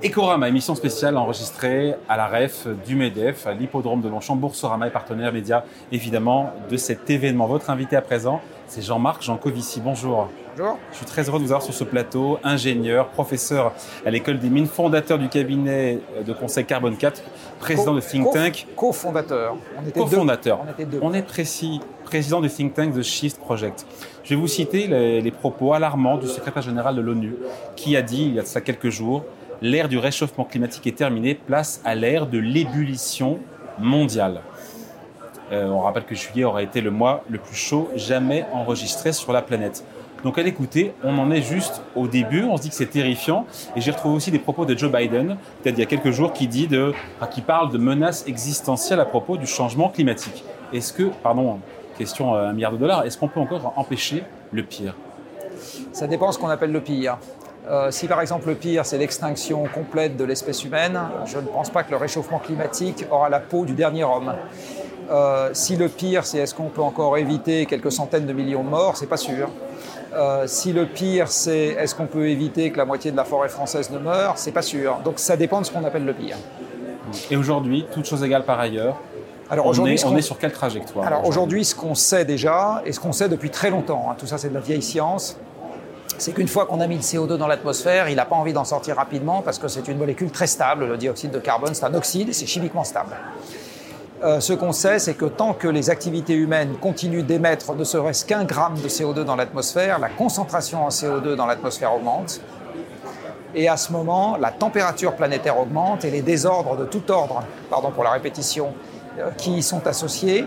Ecorama, émission spéciale enregistrée à la REF du MEDEF, à l'hippodrome de Longchamp. Boursorama est partenaire média, évidemment, de cet événement. Votre invité à présent, c'est Jean-Marc Jancovici. Bonjour. Bonjour. Je suis très heureux de vous avoir sur ce plateau. Ingénieur, professeur à l'école des mines, fondateur du cabinet de conseil Carbone 4, président de think tank. Co-fondateur. On était Co-fondateur. On, était deux. on est précis. Président du think tank The Shift Project. Je vais vous citer les, les propos alarmants du secrétaire général de l'ONU qui a dit, il y a ça quelques jours, l'ère du réchauffement climatique est terminée, place à l'ère de l'ébullition mondiale. Euh, on rappelle que juillet aura été le mois le plus chaud jamais enregistré sur la planète. Donc à l'écouter, on en est juste au début, on se dit que c'est terrifiant. Et j'ai retrouvé aussi des propos de Joe Biden, peut-être il y a quelques jours, qui, qui parle de menaces existentielles à propos du changement climatique. Est-ce que, pardon, question à un milliard de dollars, est-ce qu'on peut encore empêcher le pire? Ça dépend ce qu'on appelle le pire. Euh, si par exemple le pire c'est l'extinction complète de l'espèce humaine, je ne pense pas que le réchauffement climatique aura la peau du dernier homme. Euh, si le pire c'est est-ce qu'on peut encore éviter quelques centaines de millions de morts, c'est pas sûr. Euh, si le pire c'est est-ce qu'on peut éviter que la moitié de la forêt française ne meure, c'est pas sûr. Donc ça dépend de ce qu'on appelle le pire. Et aujourd'hui, toute chose égale par ailleurs, alors on, est, on est, sur quelle trajectoire Alors aujourd'hui, ce qu'on sait déjà, et ce qu'on sait depuis très longtemps, hein, tout ça c'est de la vieille science, c'est qu'une fois qu'on a mis le CO2 dans l'atmosphère, il n'a pas envie d'en sortir rapidement parce que c'est une molécule très stable. Le dioxyde de carbone, c'est un oxyde c'est chimiquement stable. Euh, ce qu'on sait, c'est que tant que les activités humaines continuent d'émettre ne serait-ce qu'un gramme de CO2 dans l'atmosphère, la concentration en CO2 dans l'atmosphère augmente. Et à ce moment, la température planétaire augmente et les désordres de tout ordre, pardon pour la répétition, qui y sont associés,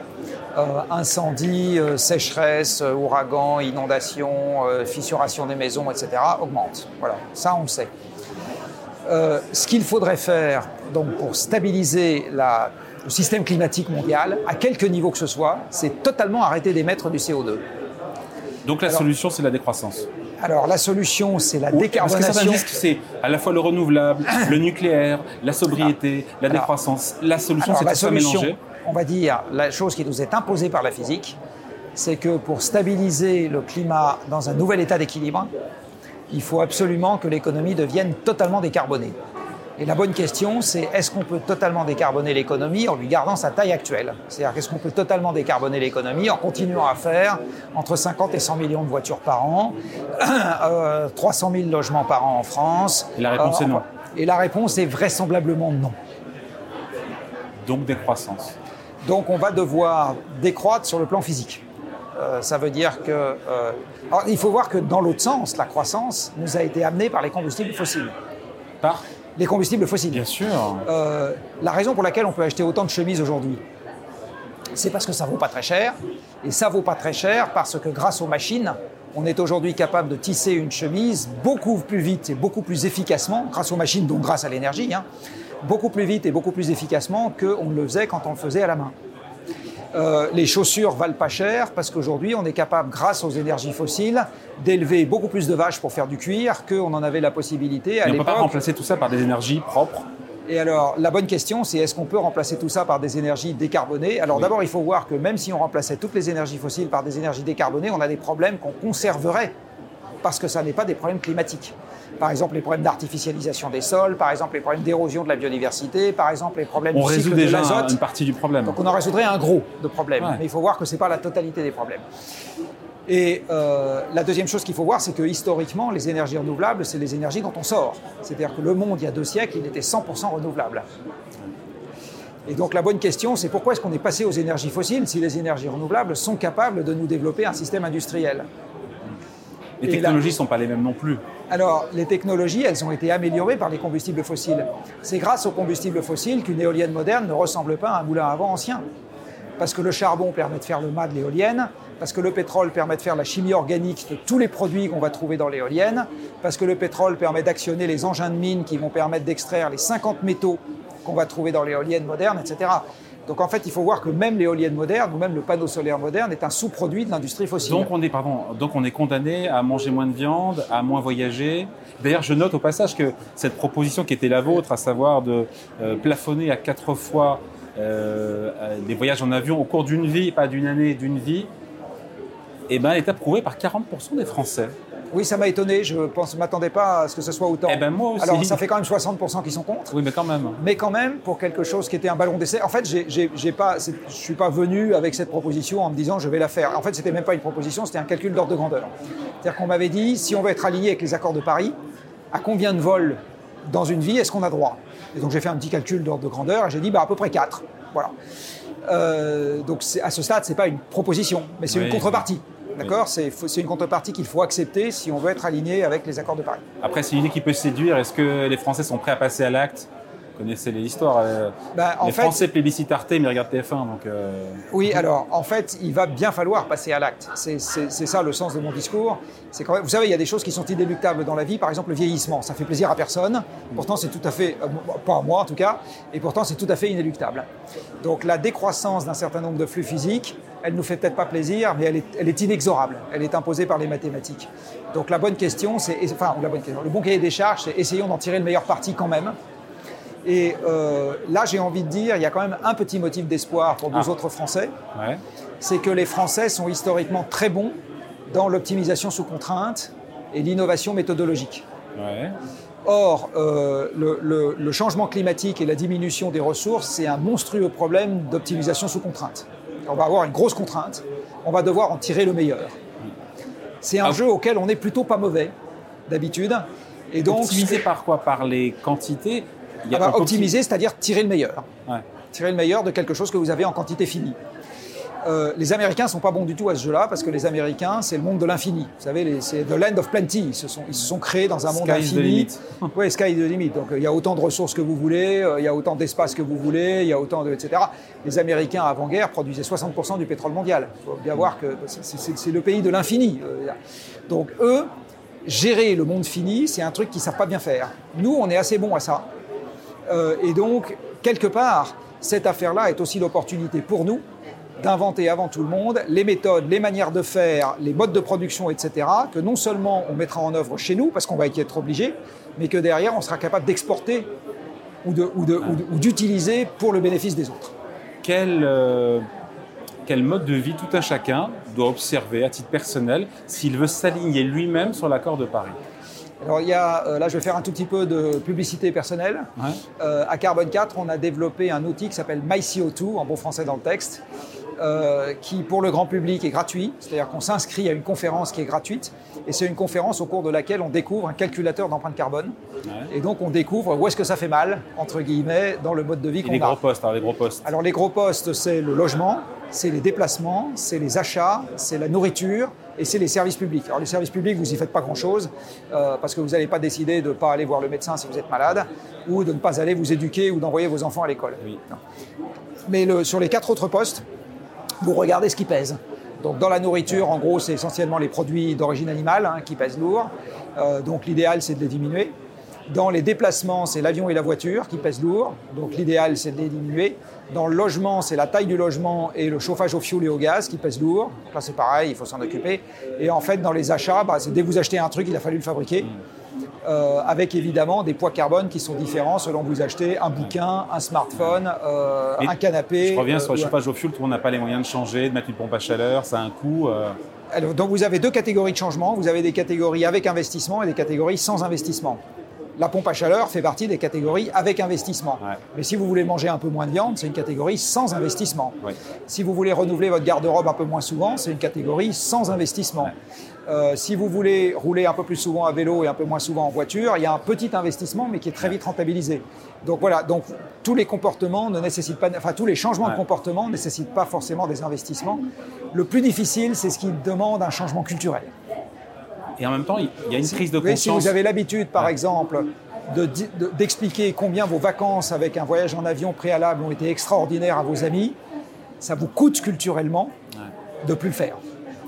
euh, incendie, euh, sécheresse, ouragan, inondation, fissuration des maisons, etc., augmentent. Voilà, ça on le sait. ce qu'il faudrait faire donc, pour stabiliser la, le système climatique mondial, à quelque niveau que ce soit, c'est totalement arrêter d'émettre du CO2. Donc la solution, c'est la décroissance alors la solution, c'est la décarbonation. Parce que c'est à la fois le renouvelable, le nucléaire, la sobriété, la décroissance? La solution, c'est tout ça mélanger. On va dire la chose qui nous est imposée par la physique, c'est que pour stabiliser le climat dans un nouvel état d'équilibre, il faut absolument que l'économie devienne totalement décarbonée. Et la bonne question, c'est est-ce qu'on peut totalement décarboner l'économie en lui gardant sa taille actuelle? C'est-à-dire qu'est-ce qu'on peut totalement décarboner l'économie en continuant à faire entre 50 et 100 millions de voitures par an, 300 000 euh, logements par an en France? Et la réponse est non. Euh, et la réponse est vraisemblablement non. Donc décroissance. Donc on va devoir décroître sur le plan physique. Euh, ça veut dire que... Alors, il faut voir que dans l'autre sens, la croissance nous a été amenée par les combustibles fossiles. Par les combustibles fossiles. Bien sûr. Euh, la raison pour laquelle on peut acheter autant de chemises aujourd'hui, c'est parce que ça vaut pas très cher. Et ça vaut pas très cher parce que grâce aux machines, on est aujourd'hui capable de tisser une chemise beaucoup plus vite et beaucoup plus efficacement, grâce aux machines, donc grâce à l'énergie, hein, beaucoup plus vite et beaucoup plus efficacement qu'on ne le faisait quand on le faisait à la main. Euh, les chaussures valent pas cher parce qu'aujourd'hui, on est capable, grâce aux énergies fossiles, d'élever beaucoup plus de vaches pour faire du cuir qu'on en avait la possibilité à l'époque. On ne peut pas remplacer tout ça par des énergies propres et alors, la bonne question, c'est est-ce qu'on peut remplacer tout ça par des énergies décarbonées? Alors d'abord, il faut voir que même si on remplaçait toutes les énergies fossiles par des énergies décarbonées, on a des problèmes qu'on conserverait parce que ça n'est pas des problèmes climatiques. Par exemple, les problèmes d'artificialisation des sols, par exemple, les problèmes d'érosion de la biodiversité, par exemple, les problèmes on du résout déjà une partie du problème. Donc on en résoudrait un gros de problèmes. Mais il faut voir que ce n'est pas la totalité des problèmes. Et euh, la deuxième chose qu'il faut voir, c'est que historiquement, les énergies renouvelables, c'est les énergies dont on sort. C'est-à-dire que le monde, il y a deux siècles, il était 100% renouvelable. Et donc la bonne question, c'est pourquoi est-ce qu'on est passé aux énergies fossiles si les énergies renouvelables sont capables de nous développer un système industriel? Les technologies ne sont pas les mêmes non plus. Alors, les technologies, elles ont été améliorées par les combustibles fossiles. C'est grâce aux combustibles fossiles qu'une éolienne moderne ne ressemble pas à un moulin à vent ancien. Parce que le charbon permet de faire le mât de l'éolienne, parce que le pétrole permet de faire la chimie organique de tous les produits qu'on va trouver dans l'éolienne, parce que le pétrole permet d'actionner les engins de mine qui vont permettre d'extraire les 50 métaux qu'on va trouver dans l'éolienne moderne, etc. Donc en fait, il faut voir que même l'éolienne moderne ou même le panneau solaire moderne est un sous-produit de l'industrie fossile. Donc on est, pardon, condamné à manger moins de viande, à moins voyager. D'ailleurs, je note au passage que cette proposition qui était la vôtre, à savoir de euh, plafonner à quatre fois euh, des voyages en avion au cours d'une vie, pas d'une année, d'une vie, eh ben, est approuvée par 40% des Français. Oui, ça m'a étonné. Je ne m'attendais pas à ce que ce soit autant. Eh ben moi aussi. Alors, ça fait quand même 60% qui sont contre. Oui, mais quand même. Mais quand même, pour quelque chose qui était un ballon d'essai. En fait, je ne suis pas venu avec cette proposition en me disant je vais la faire. En fait, c'était même pas une proposition, c'était un calcul d'ordre de grandeur. C'est-à-dire qu'on m'avait dit si on veut être aligné avec les accords de Paris, à combien de vols dans une vie est-ce qu'on a droit? Et donc j'ai fait un petit calcul d'ordre de grandeur et j'ai dit bah, à peu près 4. Voilà. Euh, donc à ce stade, ce n'est pas une proposition, mais c'est une contrepartie. D'accord C'est une contrepartie qu'il faut accepter si on veut être aligné avec les accords de Paris. Après, c'est une idée qui peut séduire. Est-ce que les Français sont prêts à passer à l'acte? Connaissez les histoires. Euh, bah, les Français plébiscitent Arte, mais regardent TF1. Donc, euh, Oui, alors en fait, il va bien falloir passer à l'acte. C'est ça le sens de mon discours. Quand même, vous savez, il y a des choses qui sont inéluctables dans la vie. Par exemple, le vieillissement. Ça fait plaisir à personne. Pourtant, c'est tout à fait, euh, pas à moi en tout cas, et pourtant, c'est tout à fait inéluctable. Donc la décroissance d'un certain nombre de flux physiques, elle nous fait peut-être pas plaisir, mais elle est, elle est, inexorable. Elle est imposée par les mathématiques. Donc la bonne question, c'est, enfin, la bonne question, le bon cahier des charges, c'est essayons d'en tirer le meilleur parti quand même. Et euh, là, j'ai envie de dire, il y a quand même un petit motif d'espoir pour nous ah. autres Français. C'est que les Français sont historiquement très bons dans l'optimisation sous contrainte et l'innovation méthodologique. Or, euh, le, changement climatique et la diminution des ressources, c'est un monstrueux problème d'optimisation sous contrainte. On va avoir une grosse contrainte, on va devoir en tirer le meilleur. C'est un ah. jeu auquel on n'est plutôt pas mauvais, d'habitude. Et donc, Optimisé par quoi? Par les quantités? Optimiser, c'est-à-dire tirer le meilleur. Tirer le meilleur de quelque chose que vous avez en quantité finie. Euh, les Américains sont pas bons du tout à ce jeu-là parce que les Américains, c'est le monde de l'infini. Vous savez, c'est the land of plenty. Ils se sont, ils se sont créés dans un monde sky infini. Oui, sky de limite. Donc il y a autant de ressources que vous voulez, euh, il y a autant d'espace que vous voulez, il y a autant de etc. Les Américains avant-guerre produisaient 60% du pétrole mondial. Il faut bien voir que c'est le pays de l'infini. Euh, donc eux, gérer le monde fini, c'est un truc qu'ils savent pas bien faire. Nous, on est assez bons à ça. Et donc, quelque part, cette affaire-là est aussi l'opportunité pour nous d'inventer avant tout le monde les méthodes, les manières de faire, les modes de production, etc., que non seulement on mettra en œuvre chez nous, parce qu'on va y être obligé, mais que derrière, on sera capable d'exporter ou d'utiliser pour le bénéfice des autres. Quel, euh, quel mode de vie tout un chacun doit observer à titre personnel s'il veut s'aligner lui-même sur l'accord de Paris? Alors il y a, euh, là je vais faire un tout petit peu de publicité personnelle. Euh, à Carbon 4, on a développé un outil qui s'appelle MyCO2, en bon français dans le texte, euh, qui pour le grand public est gratuit. C'est-à-dire qu'on s'inscrit à une conférence qui est gratuite. Et c'est une conférence au cours de laquelle on découvre un calculateur d'empreinte carbone. Et donc on découvre où est-ce que ça fait mal, entre guillemets, dans le mode de vie qu'on a. Les gros postes, alors les gros postes. Alors les gros postes, c'est le logement, c'est les déplacements, c'est les achats, c'est la nourriture, et c'est les services publics. Alors les services publics, vous n'y faites pas grand-chose, euh, parce que vous n'allez pas décider de ne pas aller voir le médecin si vous êtes malade, ou de ne pas aller vous éduquer ou d'envoyer vos enfants à l'école. Mais le, sur les quatre autres postes, vous regardez ce qui pèse. Donc dans la nourriture, en gros, c'est essentiellement les produits d'origine animale hein, qui pèsent lourd. Euh, donc l'idéal, c'est de les diminuer. Dans les déplacements, c'est l'avion et la voiture qui pèsent lourd. Donc l'idéal, c'est de les diminuer. Dans le logement, c'est la taille du logement et le chauffage au fioul et au gaz qui pèsent lourd. là, c'est pareil, il faut s'en occuper. Et en fait, dans les achats, bah, c'est dès que vous achetez un truc, il a fallu le fabriquer. Euh, avec évidemment des poids carbone qui sont différents selon que vous achetez un bouquin, un smartphone, euh, un canapé. Je reviens sur le euh, chauffage au fioul, tout le monde n'a pas les moyens de changer, de mettre une pompe à chaleur, ça a un coût. Alors, donc vous avez deux catégories de changement. Vous avez des catégories avec investissement et des catégories sans investissement la pompe à chaleur fait partie des catégories avec investissement. Mais si vous voulez manger un peu moins de viande, c'est une catégorie sans investissement. Si vous voulez renouveler votre garde-robe un peu moins souvent, c'est une catégorie sans investissement. Euh, si vous voulez rouler un peu plus souvent à vélo et un peu moins souvent en voiture, il y a un petit investissement, mais qui est très vite rentabilisé. Donc voilà, donc tous les comportements ne nécessitent pas, enfin tous les changements de comportement ne nécessitent pas forcément des investissements. Le plus difficile, c'est ce qui demande un changement culturel. Et en même temps, il y a une prise de conscience. Si vous avez l'habitude, par exemple, d'expliquer combien vos vacances avec un voyage en avion préalable ont été extraordinaires à vos amis, ça vous coûte culturellement de plus le faire.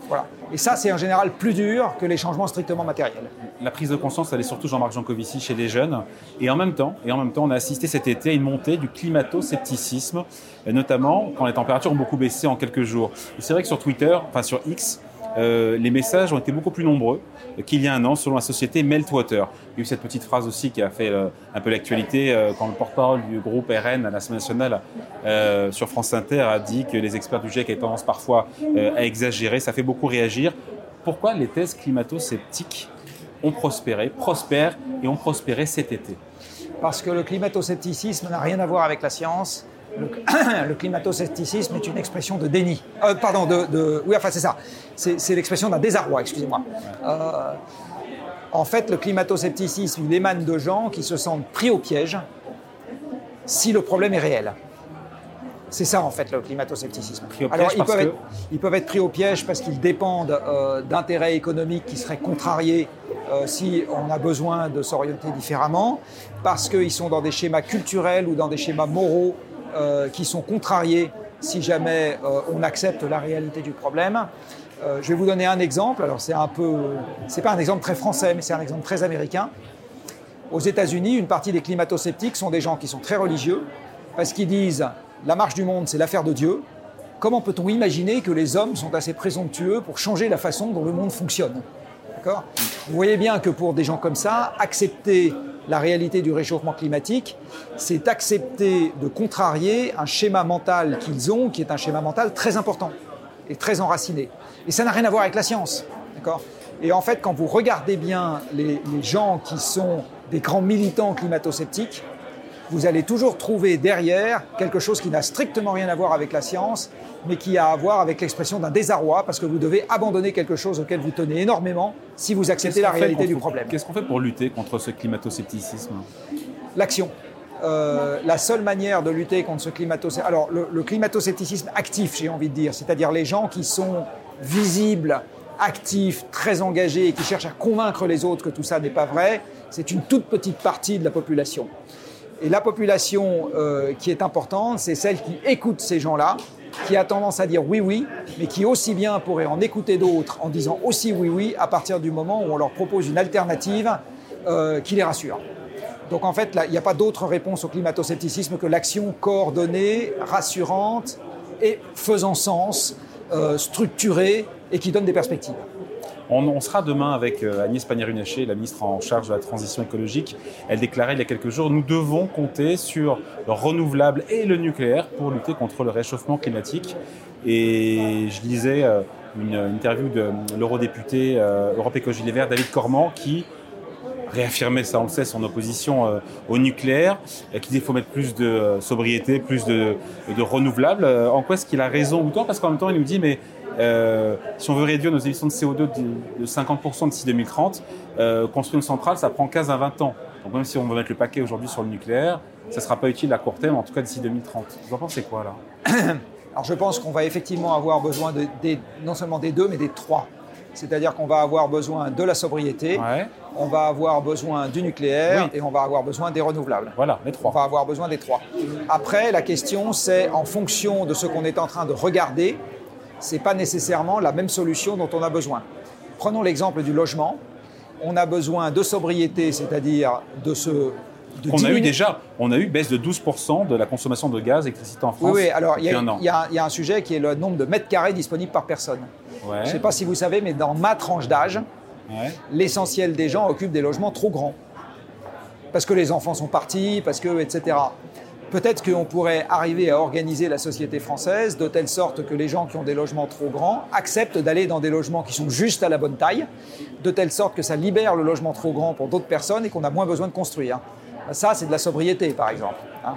Voilà. Et ça, c'est en général plus dur que les changements strictement matériels. La prise de conscience, elle est surtout Jean-Marc Jancovici chez les jeunes. Et en même temps, et en même temps, on a assisté cet été à une montée du climato-scepticisme, notamment quand les températures ont beaucoup baissé en quelques jours. C'est vrai que sur Twitter, enfin sur X, euh, les messages ont été beaucoup plus nombreux qu'il y a un an, selon la société Meltwater. Il y a eu cette petite phrase aussi qui a fait euh, un peu l'actualité euh, quand le porte-parole du groupe RN à l'Assemblée nationale sur France Inter a dit que les experts du GIEC avaient tendance parfois à exagérer. Ça fait beaucoup réagir. Pourquoi les thèses climato-sceptiques ont prospéré, prospèrent et ont prospéré cet été? Parce que le climato-scepticisme n'a rien à voir avec la science. Le, le climato-scepticisme est une expression de déni. Euh, pardon, de, oui, enfin c'est ça. C'est l'expression d'un désarroi, excusez-moi. Euh, en fait, le climato-scepticisme, il émane de gens qui se sentent pris au piège si le problème est réel. C'est ça en fait le climato-scepticisme. Alors ils peuvent, être, ils peuvent, être, pris au piège parce qu'ils dépendent euh, d'intérêts économiques qui seraient contrariés euh, si on a besoin de s'orienter différemment, parce qu'ils sont dans des schémas culturels ou dans des schémas moraux euh, qui sont contrariés si jamais on accepte la réalité du problème. je vais vous donner un exemple. Alors c'est un peu, c'est pas un exemple très français, mais c'est un exemple très américain. Aux États-Unis, une partie des climato-sceptiques sont des gens qui sont très religieux parce qu'ils disent la marche du monde, c'est l'affaire de Dieu. Comment peut-on imaginer que les hommes sont assez présomptueux pour changer la façon dont le monde fonctionne? D'accord? Vous voyez bien que pour des gens comme ça, accepter la réalité du réchauffement climatique, c'est accepter de contrarier un schéma mental qu'ils ont, qui est un schéma mental très important et très enraciné. Et ça n'a rien à voir avec la science. Et en fait, quand vous regardez bien les, les gens qui sont des grands militants climato-sceptiques, vous allez toujours trouver derrière quelque chose qui n'a strictement rien à voir avec la science, mais qui a à voir avec l'expression d'un désarroi, parce que vous devez abandonner quelque chose auquel vous tenez énormément si vous acceptez la réalité du problème. Qu'est-ce qu'on fait pour lutter contre ce climato-scepticisme? L'action. Euh, la seule manière de lutter contre ce climato-scepticisme, alors le, le climato-scepticisme actif, j'ai envie de dire, c'est-à-dire les gens qui sont visibles, actifs, très engagés et qui cherchent à convaincre les autres que tout ça n'est pas vrai, c'est une toute petite partie de la population. Et la population euh, qui est importante, c'est celle qui écoute ces gens-là, qui a tendance à dire oui, oui, mais qui aussi bien pourrait en écouter d'autres en disant aussi oui, oui, à partir du moment où on leur propose une alternative euh, qui les rassure. Donc en fait, il n'y a pas d'autre réponse au climato-scepticisme que l'action coordonnée, rassurante et faisant sens, euh, structurée et qui donne des perspectives. On, sera demain avec euh, Agnès Pannier-Runacher, la ministre en charge de la transition écologique. Elle déclarait il y a quelques jours, nous devons compter sur le renouvelable et le nucléaire pour lutter contre le réchauffement climatique. Et je lisais euh, une interview de l'eurodéputé euh, Europe Écologie Les Verts, David Cormand, qui réaffirmait, ça on le sait, son opposition au nucléaire, dit qu'il faut mettre plus de sobriété, plus de, renouvelables. en quoi est-ce qu'il a raison autant Parce qu'en même temps, il nous dit, mais euh, si on veut réduire nos émissions de CO2 de 50% d'ici 2030, euh, construire une centrale, ça prend 15 à 20 ans. Donc même si on veut mettre le paquet aujourd'hui sur le nucléaire, ça ne sera pas utile à court terme, en tout cas d'ici 2030. Vous en pensez quoi là? Alors je pense qu'on va effectivement avoir besoin de, non seulement des deux, mais des trois. C'est-à-dire qu'on va avoir besoin de la sobriété, on va avoir besoin du nucléaire et on va avoir besoin des renouvelables. Voilà, les trois. On va avoir besoin des trois. Après, la question, c'est en fonction de ce qu'on est en train de regarder, ce n'est pas nécessairement la même solution dont on a besoin. Prenons l'exemple du logement. On a besoin de sobriété, c'est-à-dire de ce on a eu déjà, on a eu baisse de 12% de la consommation de gaz et d'électricité en France. Oui, oui alors il y, a un sujet qui est le nombre de mètres carrés disponibles par personne. Je ne sais pas si vous savez, mais dans ma tranche d'âge, l'essentiel des gens occupent des logements trop grands. Parce que les enfants sont partis, parce que, etc. Peut-être qu'on pourrait arriver à organiser la société française de telle sorte que les gens qui ont des logements trop grands acceptent d'aller dans des logements qui sont juste à la bonne taille, de telle sorte que ça libère le logement trop grand pour d'autres personnes et qu'on a moins besoin de construire. Ça, c'est de la sobriété, par exemple. Hein.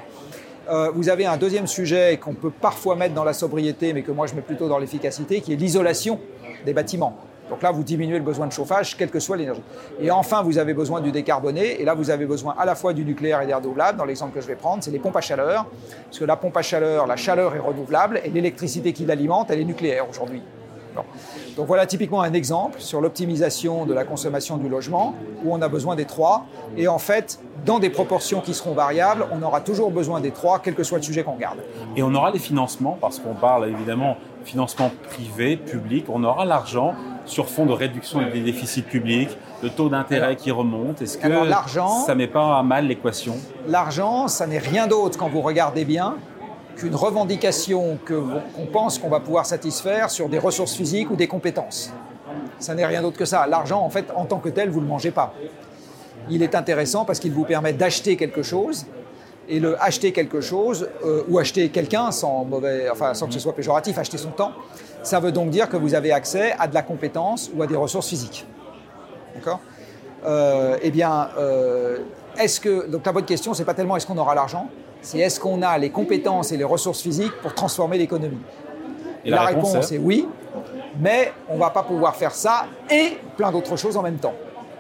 Euh, vous avez un deuxième sujet qu'on peut parfois mettre dans la sobriété, mais que moi je mets plutôt dans l'efficacité, qui est l'isolation des bâtiments. Donc là, vous diminuez le besoin de chauffage, quelle que soit l'énergie. Et enfin, vous avez besoin du décarboné. Et là, vous avez besoin à la fois du nucléaire et des renouvelables. Dans l'exemple que je vais prendre, c'est les pompes à chaleur. Parce que la pompe à chaleur, la chaleur est renouvelable et l'électricité qui l'alimente, elle est nucléaire aujourd'hui. Donc voilà typiquement un exemple sur l'optimisation de la consommation du logement, où on a besoin des trois. Et en fait, dans des proportions qui seront variables, on aura toujours besoin des trois, quel que soit le sujet qu'on garde. Et on aura les financements, parce qu'on parle évidemment financement privé, public, on aura l'argent sur fond de réduction des déficits publics, de taux d'intérêt qui remonte. Est-ce que ça ne met pas à mal l'équation? L'argent, ça n'est rien d'autre quand vous regardez bien qu'une revendication qu'on pense qu'on va pouvoir satisfaire sur des ressources physiques ou des compétences. Ça n'est rien d'autre que ça. L'argent, en fait, en tant que tel, vous ne le mangez pas. Il est intéressant parce qu'il vous permet d'acheter quelque chose et le acheter quelque chose euh, ou acheter quelqu'un sans enfin sans que ce soit péjoratif, acheter son temps, ça veut donc dire que vous avez accès à de la compétence ou à des ressources physiques. D'accord? Euh, eh bien, euh, est-ce que donc la bonne question, c'est pas tellement est-ce qu'on aura l'argent, c'est est-ce qu'on a les compétences et les ressources physiques pour transformer l'économie. Et la, réponse, est oui, mais on va pas pouvoir faire ça et plein d'autres choses en même temps.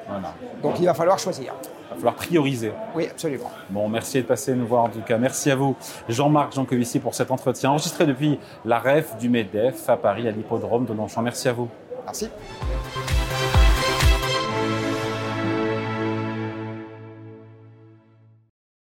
Voilà. Donc il va falloir choisir. Il va falloir prioriser. Oui, absolument. Bon, merci de passer nous voir en tout cas. Merci à vous, Jean-Marc Jancovici, pour cet entretien enregistré depuis la REF du MEDEF à Paris, à l'hippodrome de Longchamp. Merci à vous. Merci.